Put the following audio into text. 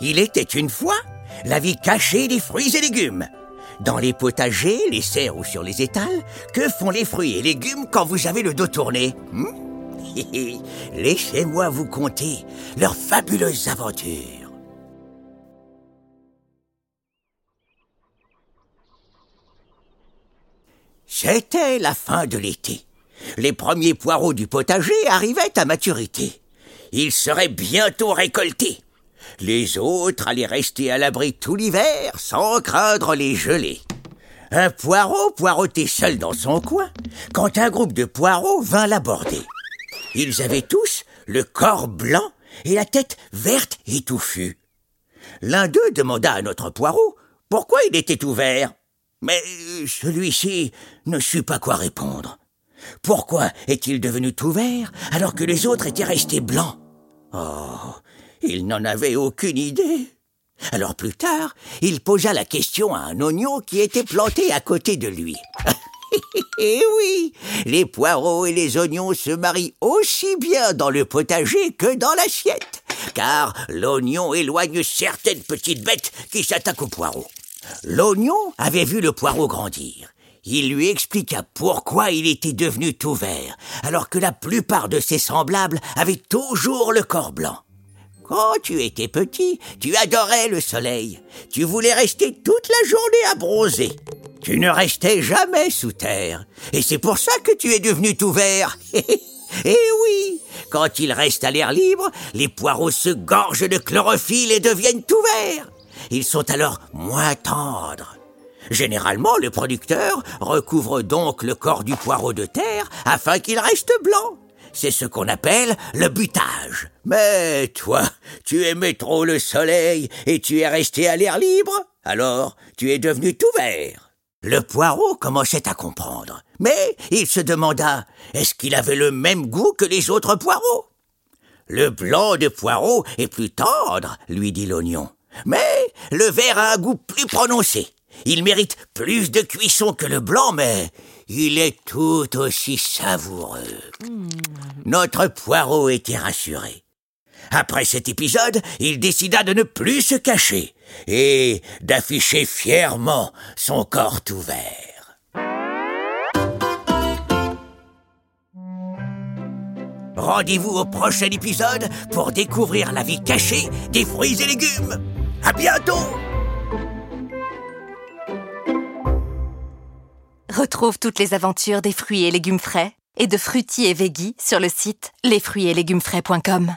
Il était une fois la vie cachée des fruits et légumes. Dans les potagers, les serres ou sur les étals, que font les fruits et légumes quand vous avez le dos tourné hmm? Laissez-moi vous conter leurs fabuleuses aventures. C'était la fin de l'été. Les premiers poireaux du potager arrivaient à maturité. Ils seraient bientôt récoltés. Les autres allaient rester à l'abri tout l'hiver sans craindre les gelées. Un poireau poireautait seul dans son coin quand un groupe de poireaux vint l'aborder. Ils avaient tous le corps blanc et la tête verte et touffue. L'un d'eux demanda à notre poireau pourquoi il était tout vert. Mais celui-ci ne sut pas quoi répondre. Pourquoi est-il devenu tout alors que les autres étaient restés blancs? Oh, il n'en avait aucune idée. Alors plus tard, il posa la question à un oignon qui était planté à côté de lui. Eh oui, les poireaux et les oignons se marient aussi bien dans le potager que dans l'assiette, car l'oignon éloigne certaines petites bêtes qui s'attaquent aux poireaux. L'oignon avait vu le poireau grandir. Il lui expliqua pourquoi il était devenu tout vert, alors que la plupart de ses semblables avaient toujours le corps blanc. Quand tu étais petit, tu adorais le soleil. Tu voulais rester toute la journée à bronzer. Tu ne restais jamais sous terre. Et c'est pour ça que tu es devenu tout vert. Eh oui, quand il reste à l'air libre, les poireaux se gorgent de chlorophylle et deviennent tout verts. Ils sont alors moins tendres. Généralement, le producteur recouvre donc le corps du poireau de terre afin qu'il reste blanc. C'est ce qu'on appelle le butage. Mais toi, tu aimais trop le soleil et tu es resté à l'air libre. Alors, tu es devenu tout vert. Le poireau commençait à comprendre, mais il se demanda est-ce qu'il avait le même goût que les autres poireaux? Le blanc de poireau est plus tendre, lui dit l'oignon, mais le vert a un goût plus prononcé. Il mérite plus de cuisson que le blanc, mais il est tout aussi savoureux. Notre poireau était rassuré. Après cet épisode, il décida de ne plus se cacher et d'afficher fièrement son corps tout vert. Rendez-vous au prochain épisode pour découvrir la vie cachée des fruits et légumes. À bientôt! Retrouve toutes les aventures des fruits et légumes frais et de fruitiers et veggie sur le site lesfruitsetlegumesfrais.com.